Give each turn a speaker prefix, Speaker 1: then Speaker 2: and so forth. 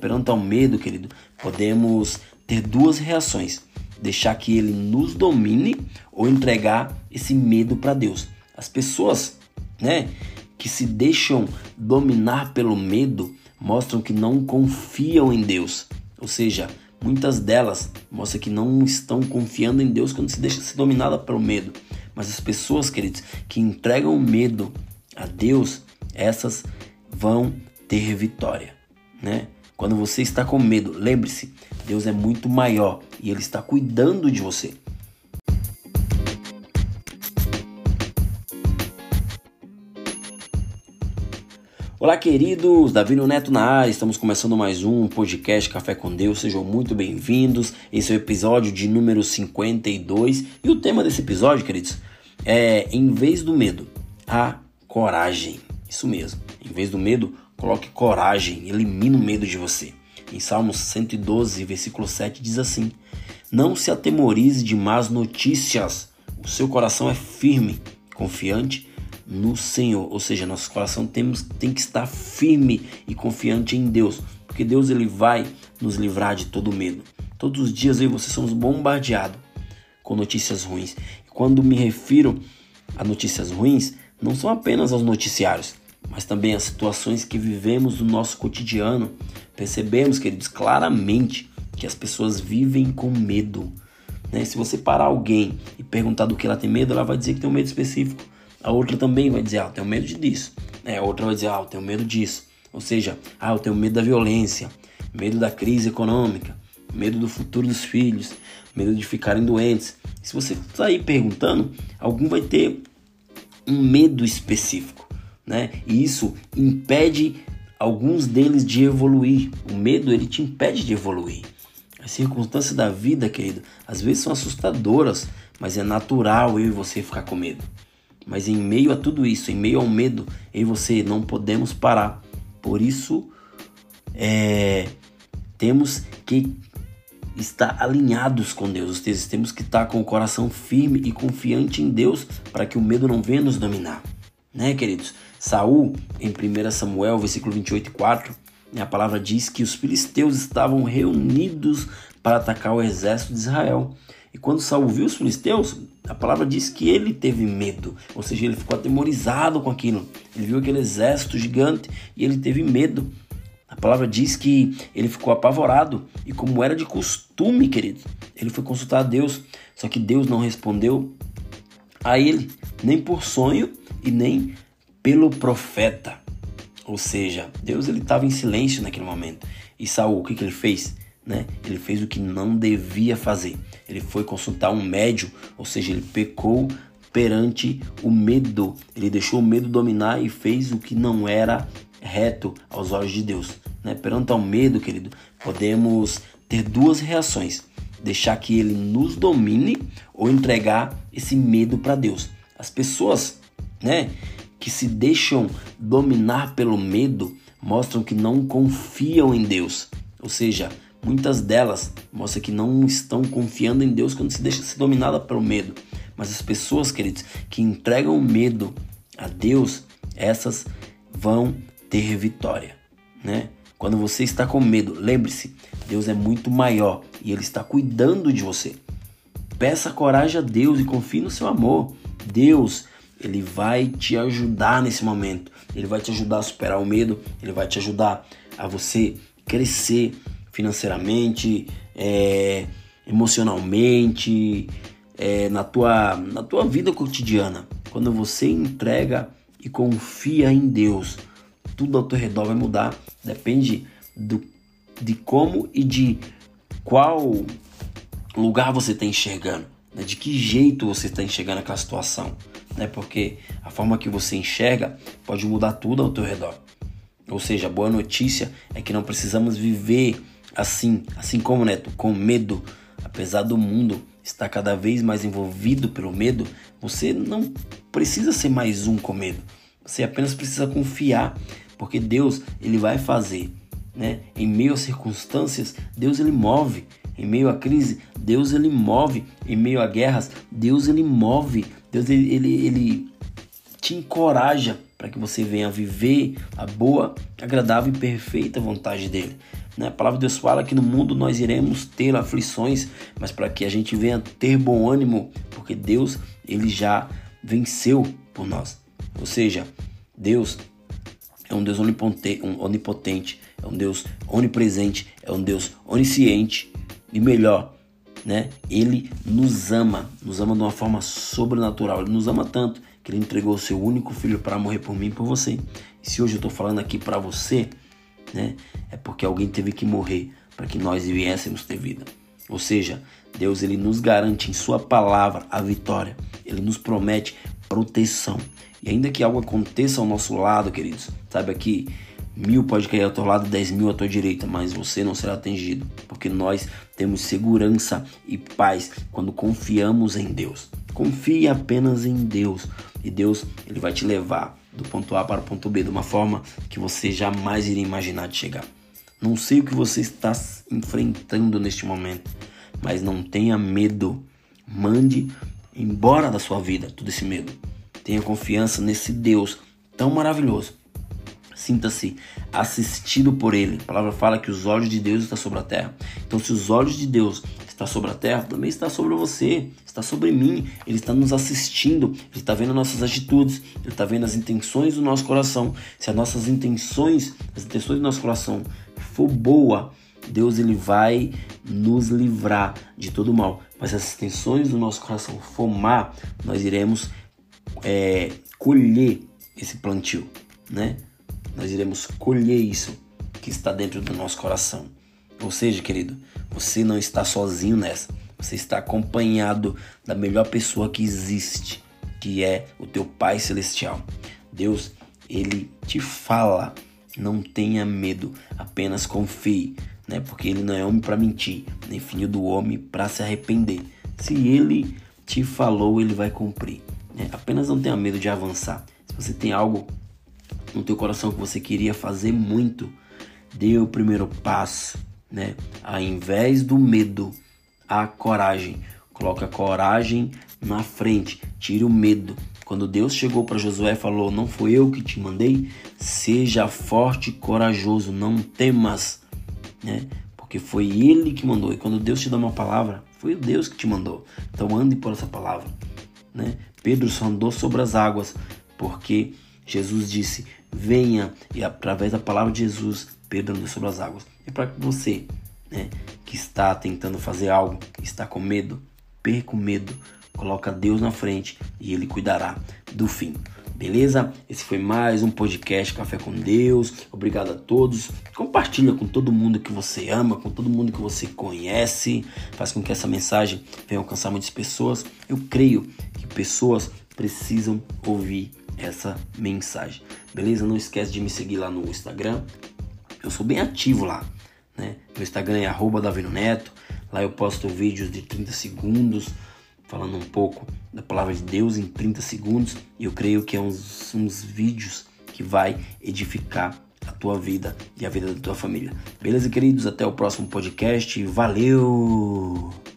Speaker 1: Perante ao medo, querido, podemos ter duas reações: deixar que ele nos domine ou entregar esse medo para Deus. As pessoas, né, que se deixam dominar pelo medo mostram que não confiam em Deus. Ou seja, muitas delas mostram que não estão confiando em Deus quando se deixa ser dominada pelo medo. Mas as pessoas, queridos, que entregam medo a Deus, essas vão ter vitória, né? Quando você está com medo, lembre-se, Deus é muito maior e ele está cuidando de você. Olá, queridos, Davi Neto na área. Estamos começando mais um podcast Café com Deus. Sejam muito bem-vindos. Esse é o episódio de número 52 e o tema desse episódio, queridos, é em vez do medo, a coragem. Isso mesmo. Em vez do medo, coloque coragem, elimine o medo de você. Em Salmos 112, versículo 7 diz assim: Não se atemorize de más notícias. O seu coração é firme, confiante no Senhor. Ou seja, nosso coração temos, tem que estar firme e confiante em Deus, porque Deus ele vai nos livrar de todo medo. Todos os dias eu e você somos bombardeados com notícias ruins. Quando me refiro a notícias ruins, não são apenas aos noticiários, mas também as situações que vivemos no nosso cotidiano. Percebemos, queridos, claramente que as pessoas vivem com medo. Né? Se você parar alguém e perguntar do que ela tem medo, ela vai dizer que tem um medo específico. A outra também vai dizer, ah, eu tenho medo disso. É, a outra vai dizer, ah, eu tenho medo disso. Ou seja, ah, eu tenho medo da violência, medo da crise econômica, medo do futuro dos filhos, medo de ficarem doentes. Se você sair perguntando, algum vai ter um medo específico, né? E isso impede alguns deles de evoluir. O medo ele te impede de evoluir. As circunstâncias da vida, querido, às vezes são assustadoras, mas é natural eu e você ficar com medo. Mas em meio a tudo isso, em meio ao medo, eu e você não podemos parar. Por isso, é, temos que estar alinhados com Deus. Temos que estar com o coração firme e confiante em Deus para que o medo não venha nos dominar. Né, queridos? Saul, em 1 Samuel, versículo 28 e 4, a palavra diz que os filisteus estavam reunidos para atacar o exército de Israel. E quando Saul viu os filisteus, a palavra diz que ele teve medo, ou seja, ele ficou atemorizado com aquilo. Ele viu aquele exército gigante e ele teve medo. A palavra diz que ele ficou apavorado e, como era de costume, querido, ele foi consultar a Deus. Só que Deus não respondeu a ele, nem por sonho e nem pelo profeta. Ou seja, Deus ele estava em silêncio naquele momento. E Saul, o que, que ele fez? né? Ele fez o que não devia fazer. Ele foi consultar um médium, ou seja, ele pecou perante o medo. Ele deixou o medo dominar e fez o que não era reto aos olhos de Deus. Né? Perante ao medo, querido, podemos ter duas reações: deixar que ele nos domine ou entregar esse medo para Deus. As pessoas, né, que se deixam dominar pelo medo mostram que não confiam em Deus. Ou seja, Muitas delas mostram que não estão confiando em Deus quando se deixa ser dominada pelo medo. Mas as pessoas, queridos, que entregam medo a Deus, essas vão ter vitória, né? Quando você está com medo, lembre-se, Deus é muito maior e ele está cuidando de você. Peça coragem a Deus e confie no seu amor. Deus, ele vai te ajudar nesse momento. Ele vai te ajudar a superar o medo, ele vai te ajudar a você crescer financeiramente, é, emocionalmente, é, na, tua, na tua vida cotidiana. Quando você entrega e confia em Deus, tudo ao teu redor vai mudar. Depende do, de como e de qual lugar você está enxergando, né? de que jeito você está enxergando aquela situação, né? porque a forma que você enxerga pode mudar tudo ao teu redor. Ou seja, a boa notícia é que não precisamos viver Assim, assim como Neto, com medo, apesar do mundo estar cada vez mais envolvido pelo medo, você não precisa ser mais um com medo. Você apenas precisa confiar, porque Deus ele vai fazer, né? Em meio às circunstâncias, Deus ele move. Em meio à crise, Deus ele move. Em meio a guerras, Deus ele move. Deus ele, ele, ele te encoraja para que você venha viver a boa, agradável e perfeita vontade dele. Né? A palavra de Deus fala que no mundo nós iremos ter aflições, mas para que a gente venha ter bom ânimo, porque Deus ele já venceu por nós. Ou seja, Deus é um Deus onipotente, é um Deus onipresente, é um Deus onisciente e melhor, né? Ele nos ama, nos ama de uma forma sobrenatural. Ele nos ama tanto que ele entregou o seu único filho para morrer por mim e por você. E se hoje eu estou falando aqui para você, né? É porque alguém teve que morrer para que nós viéssemos ter vida. Ou seja, Deus ele nos garante em sua palavra a vitória. Ele nos promete proteção. E ainda que algo aconteça ao nosso lado, queridos, saiba que mil pode cair ao teu lado, dez mil à tua direita, mas você não será atingido, porque nós temos segurança e paz quando confiamos em Deus. Confie apenas em Deus e Deus ele vai te levar do ponto A para o ponto B de uma forma que você jamais iria imaginar de chegar. Não sei o que você está enfrentando neste momento, mas não tenha medo. Mande embora da sua vida todo esse medo. Tenha confiança nesse Deus tão maravilhoso. Sinta-se assistido por Ele. A palavra fala que os olhos de Deus estão sobre a terra. Então, se os olhos de Deus estão sobre a terra, também está sobre você, está sobre mim. Ele está nos assistindo, Ele está vendo nossas atitudes, Ele está vendo as intenções do nosso coração. Se as nossas intenções, as intenções do nosso coração for boa, Deus ele vai nos livrar de todo mal. Mas se as intenções do nosso coração for má, nós iremos é, colher esse plantio, né? Nós iremos colher isso que está dentro do nosso coração. Ou seja, querido, você não está sozinho nessa. Você está acompanhado da melhor pessoa que existe, que é o teu Pai Celestial. Deus, ele te fala, não tenha medo, apenas confie, né? Porque ele não é homem para mentir, nem filho do homem para se arrepender. Se ele te falou, ele vai cumprir. Né? Apenas não tenha medo de avançar. Se você tem algo no teu coração que você queria fazer muito, dê o primeiro passo, né? Ao invés do medo, a coragem. Coloca a coragem na frente, tire o medo. Quando Deus chegou para Josué e falou: Não foi eu que te mandei, seja forte e corajoso, não temas, né? Porque foi Ele que mandou. E quando Deus te dá uma palavra, foi Deus que te mandou. Então ande por essa palavra, né? Pedro só andou sobre as águas porque Jesus disse: Venha, e através da palavra de Jesus, andou sobre as águas. É para você, né, que está tentando fazer algo, está com medo, perca o medo, coloca Deus na frente e Ele cuidará do fim. Beleza? Esse foi mais um podcast Café com Deus. Obrigado a todos. Compartilha com todo mundo que você ama, com todo mundo que você conhece. Faz com que essa mensagem venha alcançar muitas pessoas. Eu creio que pessoas precisam ouvir essa mensagem. Beleza? Não esquece de me seguir lá no Instagram. Eu sou bem ativo lá. Né? Meu Instagram é arroba Neto. Lá eu posto vídeos de 30 segundos falando um pouco da palavra de Deus em 30 segundos. E eu creio que é uns, uns vídeos que vai edificar a tua vida e a vida da tua família. Beleza, queridos? Até o próximo podcast. Valeu!